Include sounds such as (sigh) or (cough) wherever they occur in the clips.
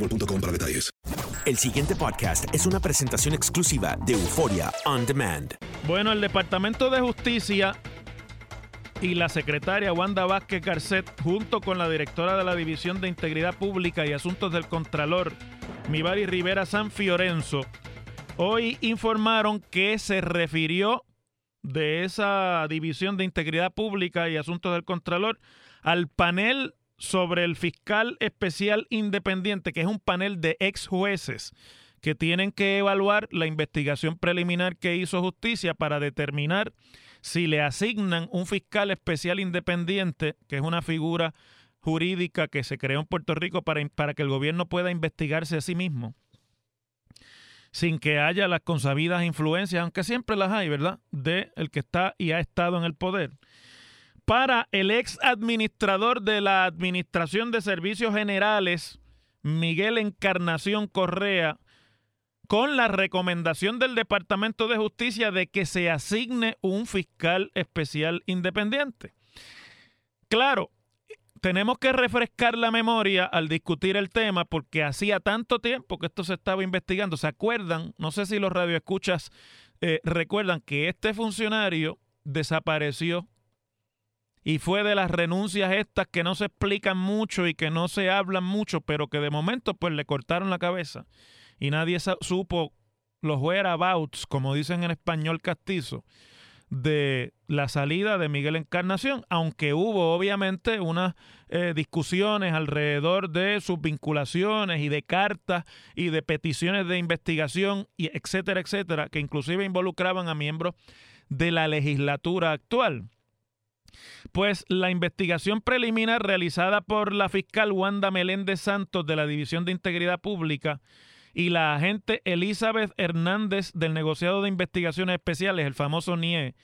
boostmobile.com para detalles. El siguiente podcast es una presentación exclusiva de Euforia On Demand. Bueno, el Departamento de Justicia y la secretaria Wanda Vázquez Garcet, junto con la directora de la División de Integridad Pública y Asuntos del Contralor, Mibari Rivera San Fiorenzo, hoy informaron que se refirió de esa División de Integridad Pública y Asuntos del Contralor al panel sobre el fiscal especial independiente, que es un panel de ex jueces que tienen que evaluar la investigación preliminar que hizo justicia para determinar si le asignan un fiscal especial independiente, que es una figura jurídica que se creó en Puerto Rico para, para que el gobierno pueda investigarse a sí mismo, sin que haya las consabidas influencias, aunque siempre las hay, ¿verdad?, de el que está y ha estado en el poder para el ex administrador de la Administración de Servicios Generales, Miguel Encarnación Correa, con la recomendación del Departamento de Justicia de que se asigne un fiscal especial independiente. Claro, tenemos que refrescar la memoria al discutir el tema porque hacía tanto tiempo que esto se estaba investigando. ¿Se acuerdan? No sé si los radioescuchas eh, recuerdan que este funcionario desapareció y fue de las renuncias estas que no se explican mucho y que no se hablan mucho, pero que de momento pues le cortaron la cabeza y nadie supo los whereabouts, como dicen en español castizo, de la salida de Miguel Encarnación, aunque hubo obviamente unas eh, discusiones alrededor de sus vinculaciones y de cartas y de peticiones de investigación, y etcétera, etcétera, que inclusive involucraban a miembros de la legislatura actual. Pues la investigación preliminar realizada por la fiscal Wanda Meléndez Santos de la División de Integridad Pública y la agente Elizabeth Hernández del negociado de investigaciones especiales, el famoso NIE,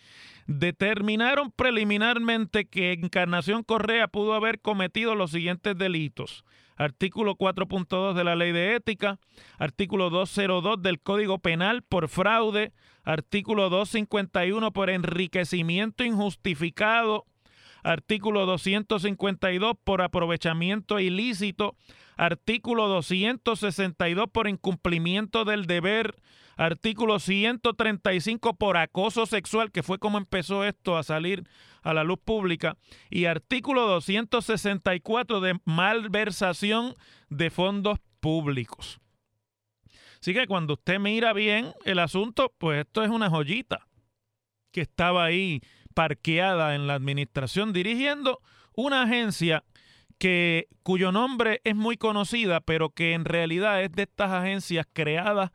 determinaron preliminarmente que Encarnación Correa pudo haber cometido los siguientes delitos. Artículo 4.2 de la Ley de Ética, artículo 202 del Código Penal por fraude, artículo 251 por enriquecimiento injustificado, artículo 252 por aprovechamiento ilícito, artículo 262 por incumplimiento del deber, artículo 135 por acoso sexual, que fue como empezó esto a salir a la luz pública, y artículo 264 de malversación de fondos públicos. Así que cuando usted mira bien el asunto, pues esto es una joyita que estaba ahí parqueada en la administración dirigiendo una agencia que cuyo nombre es muy conocida, pero que en realidad es de estas agencias creadas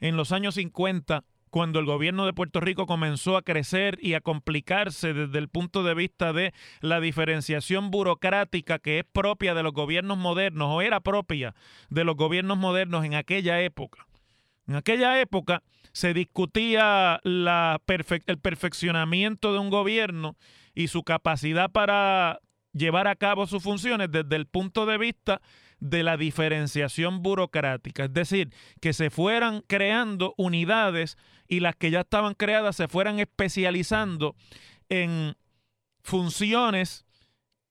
en los años 50 cuando el gobierno de Puerto Rico comenzó a crecer y a complicarse desde el punto de vista de la diferenciación burocrática que es propia de los gobiernos modernos o era propia de los gobiernos modernos en aquella época. En aquella época se discutía el perfeccionamiento de un gobierno y su capacidad para llevar a cabo sus funciones desde el punto de vista de la diferenciación burocrática, es decir, que se fueran creando unidades y las que ya estaban creadas se fueran especializando en funciones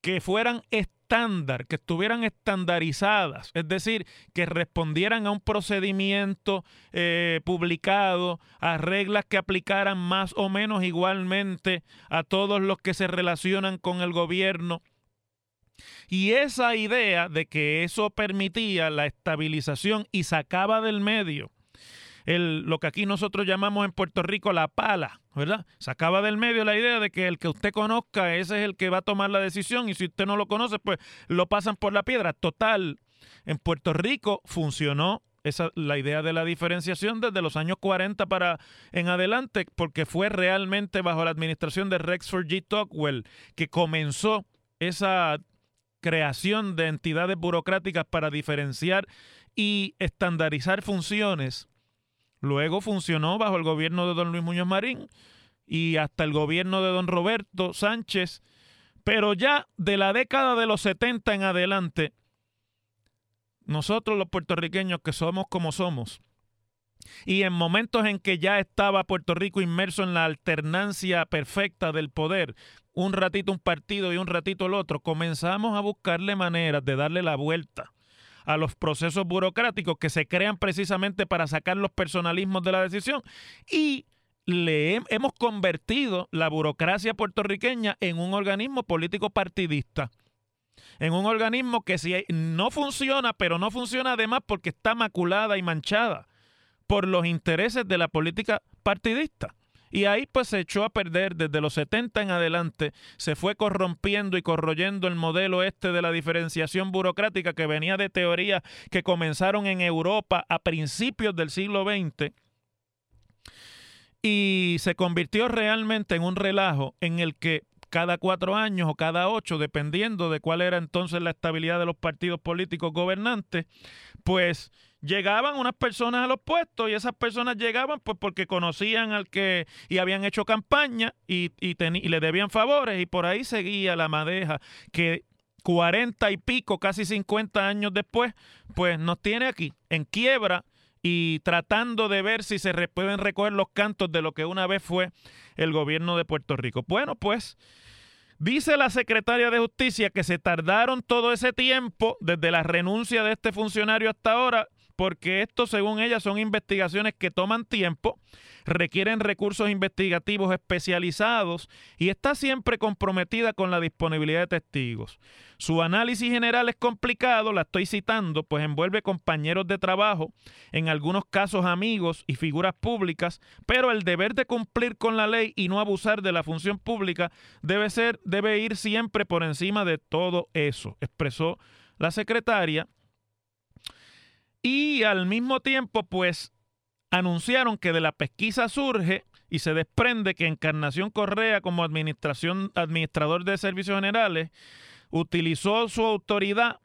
que fueran estándar, que estuvieran estandarizadas, es decir, que respondieran a un procedimiento eh, publicado, a reglas que aplicaran más o menos igualmente a todos los que se relacionan con el gobierno. Y esa idea de que eso permitía la estabilización y sacaba del medio el, lo que aquí nosotros llamamos en Puerto Rico la pala, ¿verdad? Sacaba del medio la idea de que el que usted conozca, ese es el que va a tomar la decisión y si usted no lo conoce, pues lo pasan por la piedra. Total, en Puerto Rico funcionó esa, la idea de la diferenciación desde los años 40 para en adelante, porque fue realmente bajo la administración de Rexford G. Tocqueville que comenzó esa creación de entidades burocráticas para diferenciar y estandarizar funciones. Luego funcionó bajo el gobierno de don Luis Muñoz Marín y hasta el gobierno de don Roberto Sánchez, pero ya de la década de los 70 en adelante, nosotros los puertorriqueños que somos como somos, y en momentos en que ya estaba Puerto Rico inmerso en la alternancia perfecta del poder, un ratito un partido y un ratito el otro, comenzamos a buscarle maneras de darle la vuelta a los procesos burocráticos que se crean precisamente para sacar los personalismos de la decisión y le hemos convertido la burocracia puertorriqueña en un organismo político partidista. En un organismo que si no funciona, pero no funciona además porque está maculada y manchada por los intereses de la política partidista. Y ahí pues se echó a perder desde los 70 en adelante, se fue corrompiendo y corroyendo el modelo este de la diferenciación burocrática que venía de teorías que comenzaron en Europa a principios del siglo XX y se convirtió realmente en un relajo en el que cada cuatro años o cada ocho, dependiendo de cuál era entonces la estabilidad de los partidos políticos gobernantes, pues llegaban unas personas a los puestos y esas personas llegaban pues porque conocían al que y habían hecho campaña y, y, y le debían favores y por ahí seguía la madeja que cuarenta y pico, casi cincuenta años después, pues nos tiene aquí en quiebra y tratando de ver si se pueden recoger los cantos de lo que una vez fue el gobierno de Puerto Rico. Bueno, pues dice la secretaria de Justicia que se tardaron todo ese tiempo desde la renuncia de este funcionario hasta ahora porque esto, según ella, son investigaciones que toman tiempo, requieren recursos investigativos especializados y está siempre comprometida con la disponibilidad de testigos. Su análisis general es complicado, la estoy citando, pues envuelve compañeros de trabajo, en algunos casos amigos y figuras públicas, pero el deber de cumplir con la ley y no abusar de la función pública debe ser debe ir siempre por encima de todo eso, expresó la secretaria y al mismo tiempo, pues, anunciaron que de la pesquisa surge y se desprende que Encarnación Correa, como administración, administrador de servicios generales, utilizó su autoridad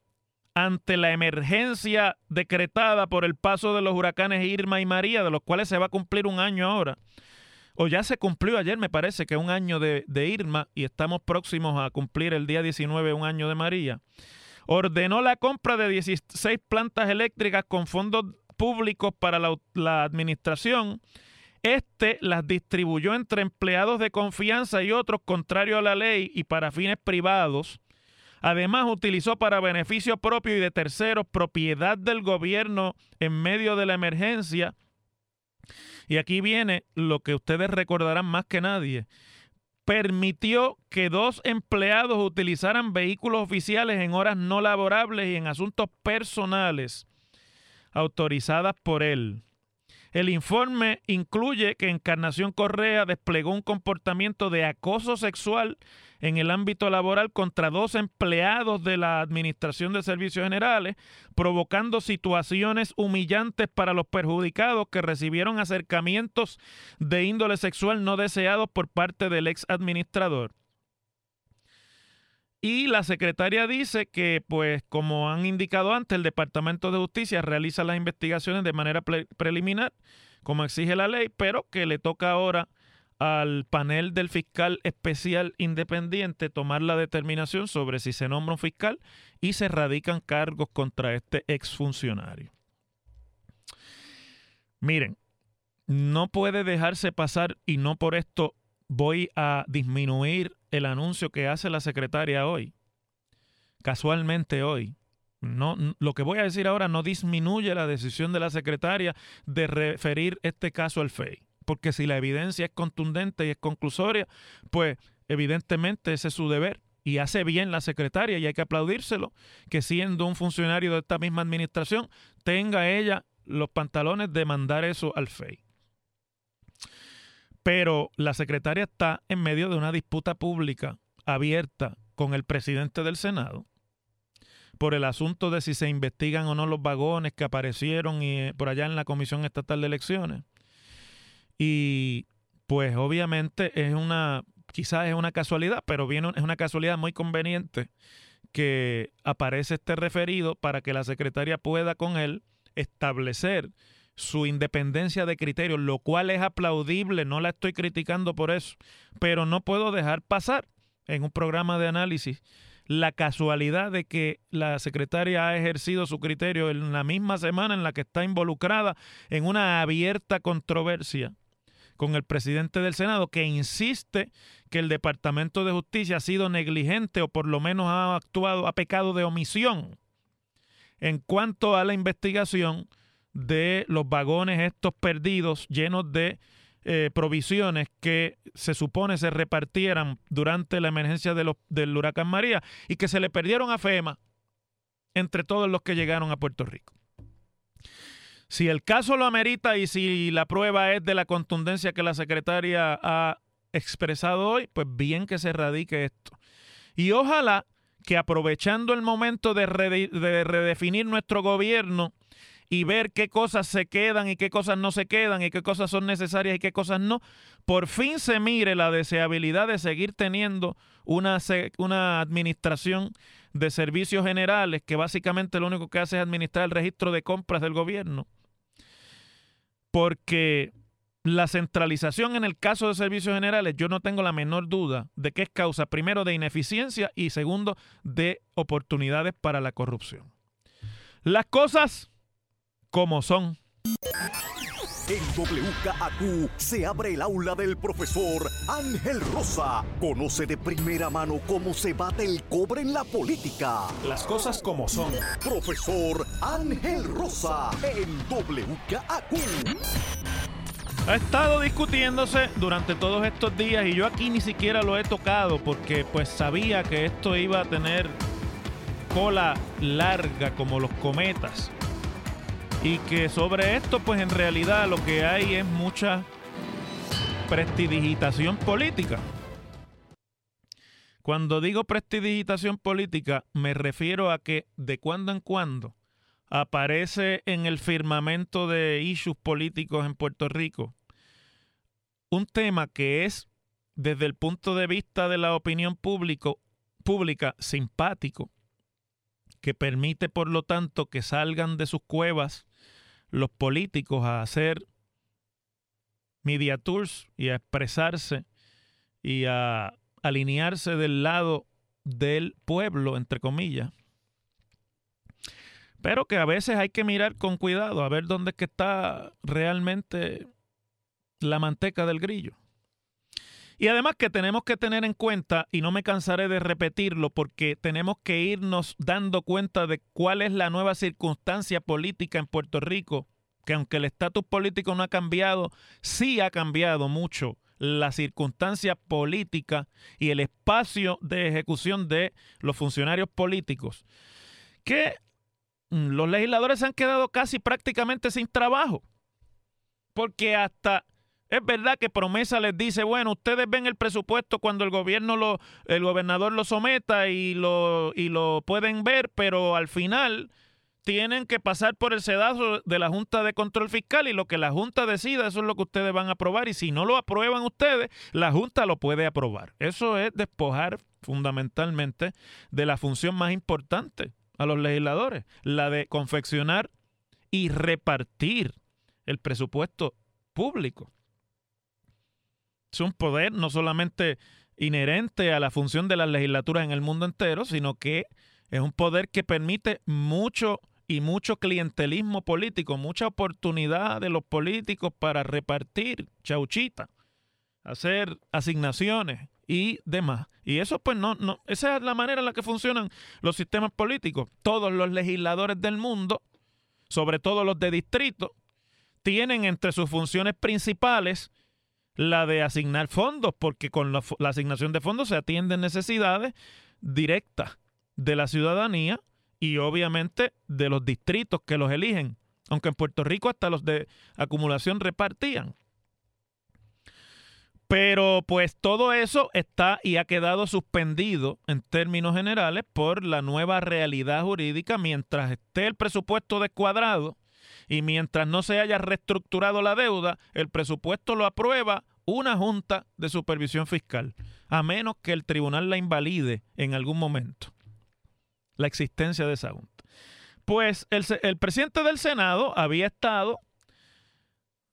ante la emergencia decretada por el paso de los huracanes Irma y María, de los cuales se va a cumplir un año ahora. O ya se cumplió ayer, me parece que un año de, de Irma y estamos próximos a cumplir el día 19 un año de María ordenó la compra de 16 plantas eléctricas con fondos públicos para la, administración. Este las distribuyó entre empleados de confianza y otros contrario a la ley y para fines privados. Además, utilizó para beneficio propio y de terceros propiedad del gobierno en medio de la emergencia. Y aquí viene lo que ustedes recordarán más que nadie permitió que dos empleados utilizaran vehículos oficiales en horas no laborables y en asuntos personales autorizadas por él. El informe incluye que Encarnación Correa desplegó un comportamiento de acoso sexual en el ámbito laboral contra dos empleados de la Administración de Servicios Generales, provocando situaciones humillantes para los perjudicados que recibieron acercamientos de índole sexual no deseados por parte del ex administrador. Y la secretaria dice que, pues, como han indicado antes, el Departamento de Justicia realiza las investigaciones de manera preliminar, como exige la ley, pero que le toca ahora al panel del fiscal especial independiente tomar la determinación sobre si se nombra un fiscal y se radican cargos contra este exfuncionario. Miren, no puede dejarse pasar y no por esto voy a disminuir el anuncio que hace la secretaria hoy, casualmente hoy. No, lo que voy a decir ahora no disminuye la decisión de la secretaria de referir este caso al FEI, porque si la evidencia es contundente y es conclusoria, pues evidentemente ese es su deber y hace bien la secretaria y hay que aplaudírselo, que siendo un funcionario de esta misma administración tenga ella los pantalones de mandar eso al FEI. Pero la secretaria está en medio de una disputa pública abierta con el presidente del Senado por el asunto de si se investigan o no los vagones que aparecieron eh, por allá en la Comisión Estatal de Elecciones. Y pues obviamente es una, quizás es una casualidad, pero viene, es una casualidad muy conveniente que aparece este referido para que la secretaria pueda con él establecer su independencia de criterio, lo cual es aplaudible, no la estoy criticando por eso, pero no puedo dejar pasar en un programa de análisis la casualidad de que la secretaria ha ejercido su criterio en la misma semana en la que está involucrada en una abierta controversia con el presidente del Senado que insiste que el Departamento de Justicia ha sido negligente o por lo menos ha actuado, ha pecado de omisión en cuanto a la investigación de los vagones estos perdidos llenos de eh, provisiones que se supone se repartieran durante la emergencia de los, del huracán María y que se le perdieron a FEMA entre todos los que llegaron a Puerto Rico. Si el caso lo amerita y si la prueba es de la contundencia que la secretaria ha expresado hoy, pues bien que se radique esto. Y ojalá que aprovechando el momento de, de redefinir nuestro gobierno, y ver qué cosas se quedan y qué cosas no se quedan y qué cosas son necesarias y qué cosas no, por fin se mire la deseabilidad de seguir teniendo una, una administración de servicios generales que básicamente lo único que hace es administrar el registro de compras del gobierno. Porque la centralización en el caso de servicios generales, yo no tengo la menor duda de que es causa, primero, de ineficiencia y segundo, de oportunidades para la corrupción. Las cosas como son. En WKAQ se abre el aula del profesor Ángel Rosa. Conoce de primera mano cómo se bate el cobre en la política. Las cosas como son. Profesor Ángel Rosa en WKAQ. Ha estado discutiéndose durante todos estos días y yo aquí ni siquiera lo he tocado porque pues sabía que esto iba a tener cola larga como los cometas y que sobre esto pues en realidad lo que hay es mucha prestidigitación política. Cuando digo prestidigitación política me refiero a que de cuando en cuando aparece en el firmamento de issues políticos en Puerto Rico un tema que es desde el punto de vista de la opinión público, pública simpático, que permite por lo tanto que salgan de sus cuevas los políticos a hacer media tours y a expresarse y a alinearse del lado del pueblo, entre comillas. Pero que a veces hay que mirar con cuidado a ver dónde está realmente la manteca del grillo. Y además que tenemos que tener en cuenta, y no me cansaré de repetirlo, porque tenemos que irnos dando cuenta de cuál es la nueva circunstancia política en Puerto Rico, que aunque el estatus político no ha cambiado, sí ha cambiado mucho la circunstancia política y el espacio de ejecución de los funcionarios políticos, que los legisladores se han quedado casi prácticamente sin trabajo. Porque hasta es verdad que promesa les dice, bueno, ustedes ven el presupuesto cuando el gobierno lo, el gobernador lo someta y lo, y lo pueden ver, pero al final tienen que pasar por el sedazo de la Junta de Control Fiscal y lo que la Junta decida, eso es lo que ustedes van a aprobar y si no lo aprueban ustedes, la Junta lo puede aprobar. Eso es despojar fundamentalmente de la función más importante a los legisladores, la de confeccionar y repartir el presupuesto público. Es un poder no solamente inherente a la función de las legislaturas en el mundo entero, sino que es un poder que permite mucho y mucho clientelismo político, mucha oportunidad de los políticos para repartir chauchita, hacer asignaciones y demás. Y eso pues no, no, esa es la manera en la que funcionan los sistemas políticos. Todos los legisladores del mundo, sobre todo los de distrito, tienen entre sus funciones principales la de asignar fondos, porque con la, asignación de fondos se atienden necesidades directas de la ciudadanía y obviamente de los distritos que los eligen, aunque en Puerto Rico hasta los de acumulación repartían. Pero pues todo eso está y ha quedado suspendido en términos generales por la nueva realidad jurídica mientras esté el presupuesto descuadrado y mientras no se haya reestructurado la deuda, el presupuesto lo aprueba una junta de supervisión fiscal, a menos que el tribunal la invalide en algún momento la existencia de esa Junta. Pues el, presidente del Senado había estado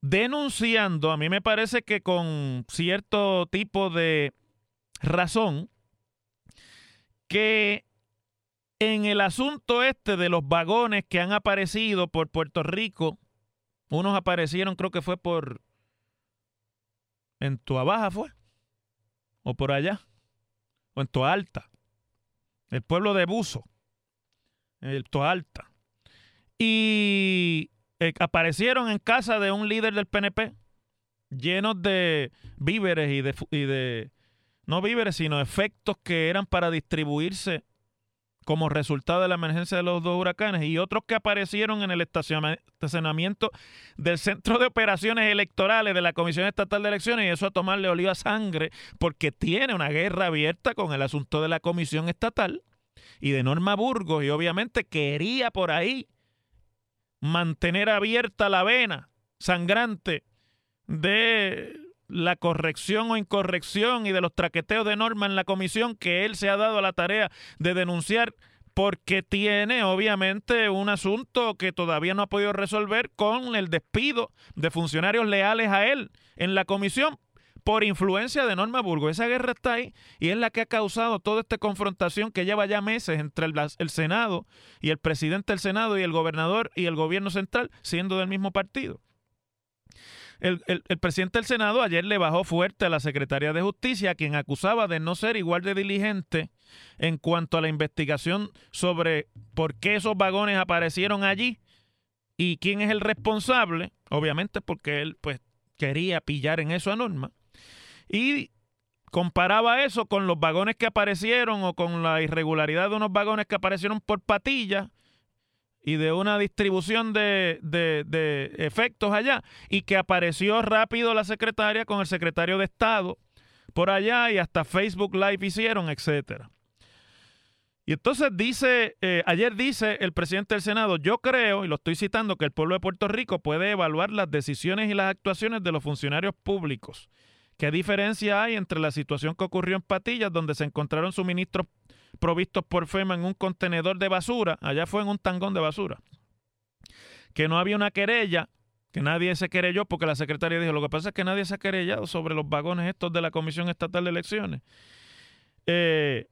denunciando, a mí me parece que con cierto tipo de razón, que en el asunto este de los vagones que han aparecido por Puerto Rico, unos aparecieron, creo que fue por en Tuabaja fue, o por allá, o en Alta, el pueblo de Buzo el Toalta. Y eh, aparecieron en casa de un líder del PNP llenos de víveres y de, no víveres, sino efectos que eran para distribuirse como resultado de la emergencia de los dos huracanes y otros que aparecieron en el estacionamiento del Centro de Operaciones Electorales de la Comisión Estatal de Elecciones y eso a tomarle oliva sangre porque tiene una guerra abierta con el asunto de la Comisión Estatal y de Norma Burgos y obviamente quería por ahí mantener abierta la vena sangrante de la corrección o incorrección y de los traqueteos de Norma en la comisión que él se ha dado a la tarea de denunciar porque tiene obviamente un asunto que todavía no ha podido resolver con el despido de funcionarios leales a él en la comisión por influencia de Norma Burgos. Esa guerra está ahí y es la que ha causado toda esta confrontación que lleva ya meses entre el, Senado y el presidente del Senado y el gobernador y el gobierno central siendo del mismo partido. El, el, presidente del Senado ayer le bajó fuerte a la secretaria de Justicia, quien acusaba de no ser igual de diligente en cuanto a la investigación sobre por qué esos vagones aparecieron allí y quién es el responsable, obviamente porque él pues quería pillar en eso a Norma y comparaba eso con los vagones que aparecieron o con la irregularidad de unos vagones que aparecieron por patilla y de una distribución de, de, efectos allá y que apareció rápido la secretaria con el secretario de Estado por allá y hasta Facebook Live hicieron, etcétera. Y entonces dice, eh, ayer dice el presidente del Senado, yo creo, y lo estoy citando, que el pueblo de Puerto Rico puede evaluar las decisiones y las actuaciones de los funcionarios públicos ¿Qué diferencia hay entre la situación que ocurrió en Patillas, donde se encontraron suministros provistos por FEMA en un contenedor de basura? Allá fue en un tangón de basura. Que no había una querella, que nadie se querelló, porque la secretaria dijo, lo que pasa es que nadie se ha querellado sobre los vagones estos de la Comisión Estatal de Elecciones. Eh,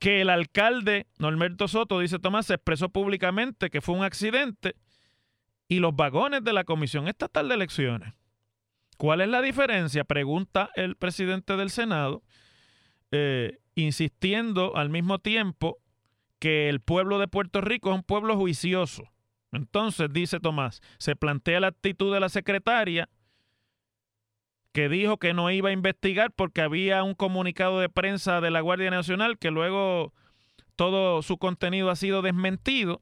que el alcalde Norberto Soto, dice Tomás, se expresó públicamente que fue un accidente y los vagones de la Comisión Estatal de Elecciones ¿Cuál es la diferencia? Pregunta el presidente del Senado, eh, insistiendo al mismo tiempo que el pueblo de Puerto Rico es un pueblo juicioso. Entonces, dice Tomás, se plantea la actitud de la secretaria que dijo que no iba a investigar porque había un comunicado de prensa de la Guardia Nacional que luego todo su contenido ha sido desmentido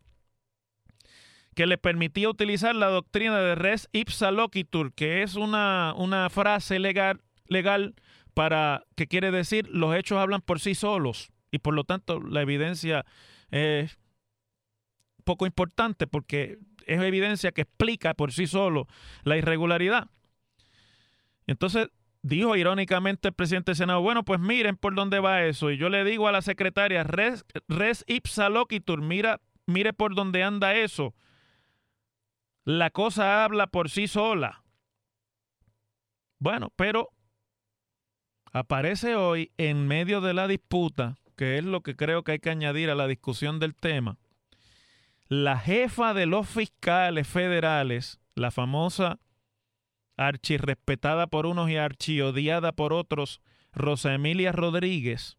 que le permitía utilizar la doctrina de res ipsa loquitur, que es una, una frase legal, legal para que quiere decir los hechos hablan por sí solos y por lo tanto la evidencia es poco importante porque es evidencia que explica por sí solo la irregularidad. Entonces dijo irónicamente el presidente del Senado, bueno, pues miren por dónde va eso. Y yo le digo a la secretaria, res, res ipsa loquitur, mira, mire por dónde anda eso. La cosa habla por sí sola. Bueno, pero aparece hoy en medio de la disputa, que es lo que creo que hay que añadir a la discusión del tema, la jefa de los fiscales federales, la famosa archirrespetada por unos y archiodiada por otros, Rosa Emilia Rodríguez,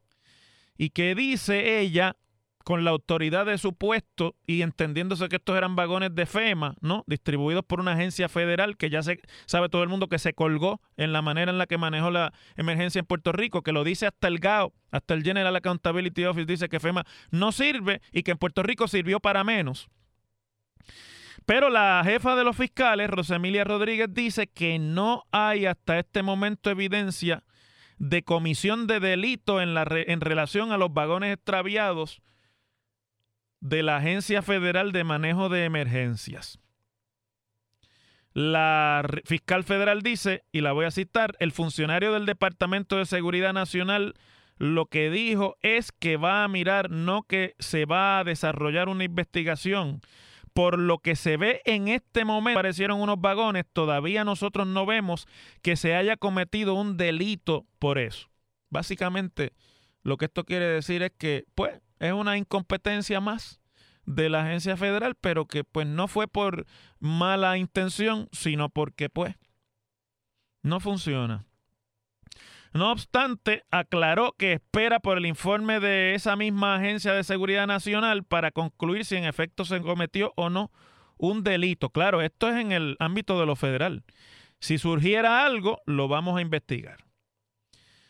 y que dice ella con la autoridad de su puesto y entendiéndose que estos eran vagones de FEMA, ¿no? Distribuidos por una agencia federal que ya se sabe todo el mundo que se colgó en la manera en la que manejó la emergencia en Puerto Rico, que lo dice hasta el GAO, hasta el General Accountability Office dice que FEMA no sirve y que en Puerto Rico sirvió para menos. Pero la jefa de los fiscales, Rosemilia Rodríguez, dice que no hay hasta este momento evidencia de comisión de delito en, la en relación a los vagones extraviados de la Agencia Federal de Manejo de Emergencias. La fiscal federal dice, y la voy a citar, el funcionario del Departamento de Seguridad Nacional lo que dijo es que va a mirar, no que se va a desarrollar una investigación. Por lo que se ve en este momento, aparecieron unos vagones, todavía nosotros no vemos que se haya cometido un delito por eso. Básicamente, lo que esto quiere decir es que, pues, es una incompetencia más de la agencia federal, pero que pues no fue por mala intención, sino porque pues no funciona. No obstante, aclaró que espera por el informe de esa misma Agencia de Seguridad Nacional para concluir si en efecto se cometió o no un delito. Claro, esto es en el ámbito de lo federal. Si surgiera algo, lo vamos a investigar.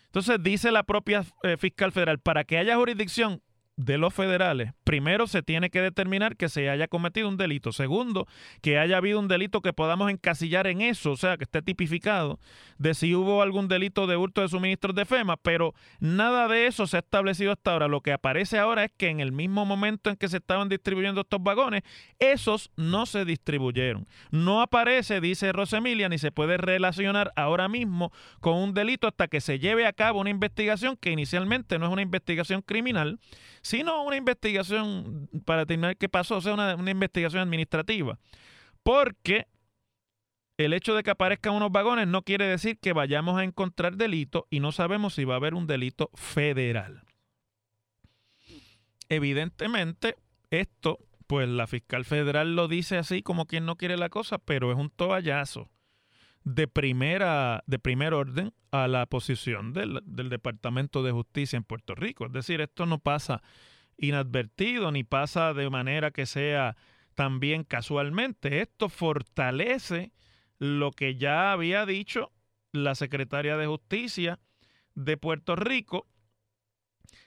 Entonces dice la propia eh, fiscal federal, para que haya jurisdicción de los federales, primero se tiene que determinar que se haya cometido un delito. Segundo, que haya habido un delito que podamos encasillar en eso, o sea, que esté tipificado de si hubo algún delito de hurto de suministros de FEMA, pero nada de eso se ha establecido hasta ahora. Lo que aparece ahora es que en el mismo momento en que se estaban distribuyendo estos vagones, esos no se distribuyeron. No aparece, dice Rosemilia, ni se puede relacionar ahora mismo con un delito hasta que se lleve a cabo una investigación que inicialmente no es una investigación criminal, sino una investigación para determinar qué pasó, o sea, una, una investigación administrativa. Porque el hecho de que aparezcan unos vagones no quiere decir que vayamos a encontrar delito y no sabemos si va a haber un delito federal. Evidentemente, esto, pues la fiscal federal lo dice así como quien no quiere la cosa, pero es un toallazo de primera, de primer orden a la posición del, del Departamento de Justicia en Puerto Rico. Es decir, esto no pasa inadvertido ni pasa de manera que sea también casualmente. Esto fortalece lo que ya había dicho la secretaria de Justicia de Puerto Rico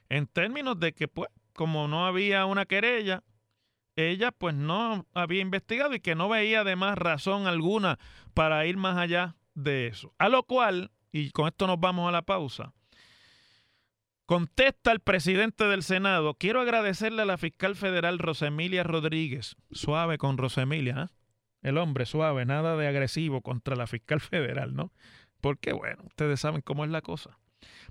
en términos de que, pues, como no había una querella, ella pues no había investigado y que no veía además razón alguna para ir más allá de eso. A lo cual, y con esto nos vamos a la pausa, contesta el presidente del Senado, quiero agradecerle a la fiscal federal Rosemilia Rodríguez, suave con Rosemilia, ¿eh? el hombre suave, nada de agresivo contra la fiscal (laughs) federal, ¿no? Porque bueno, ustedes saben cómo es la cosa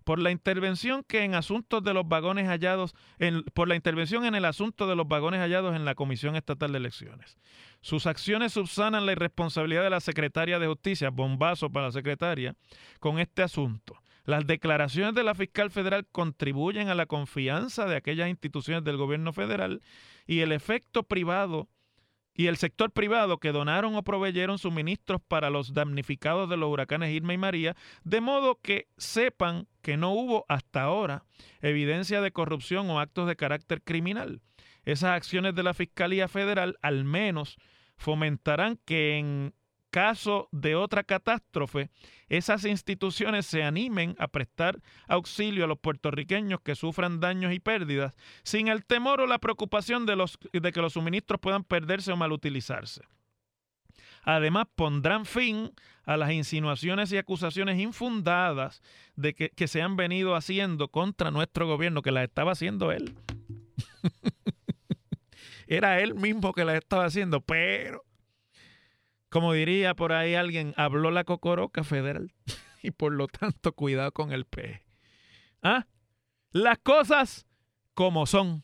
por la intervención que en asuntos de los vagones hallados, en, por la intervención en el asunto de los vagones hallados en la Comisión Estatal de Elecciones. Sus acciones subsanan la irresponsabilidad de la secretaria de Justicia, bombazo para la secretaria, con este asunto. Las declaraciones de la fiscal federal contribuyen a la confianza de aquellas instituciones del gobierno federal y el efecto privado y el sector privado que donaron o proveyeron suministros para los damnificados de los huracanes Irma y María, de modo que sepan que no hubo hasta ahora evidencia de corrupción o actos de carácter criminal. Esas acciones de la Fiscalía Federal al menos fomentarán que en caso de otra catástrofe, esas instituciones se animen a prestar auxilio a los puertorriqueños que sufran daños y pérdidas, sin el temor o la preocupación de, los, de que los suministros puedan perderse o malutilizarse. Además, pondrán fin a las insinuaciones y acusaciones infundadas de que, que se han venido haciendo contra nuestro gobierno, que las estaba haciendo él. (laughs) Era él mismo que las estaba haciendo, pero, como diría por ahí alguien, habló la cocoroca federal (laughs) y por lo tanto cuidado con el peje. ¿Ah? Las cosas como son.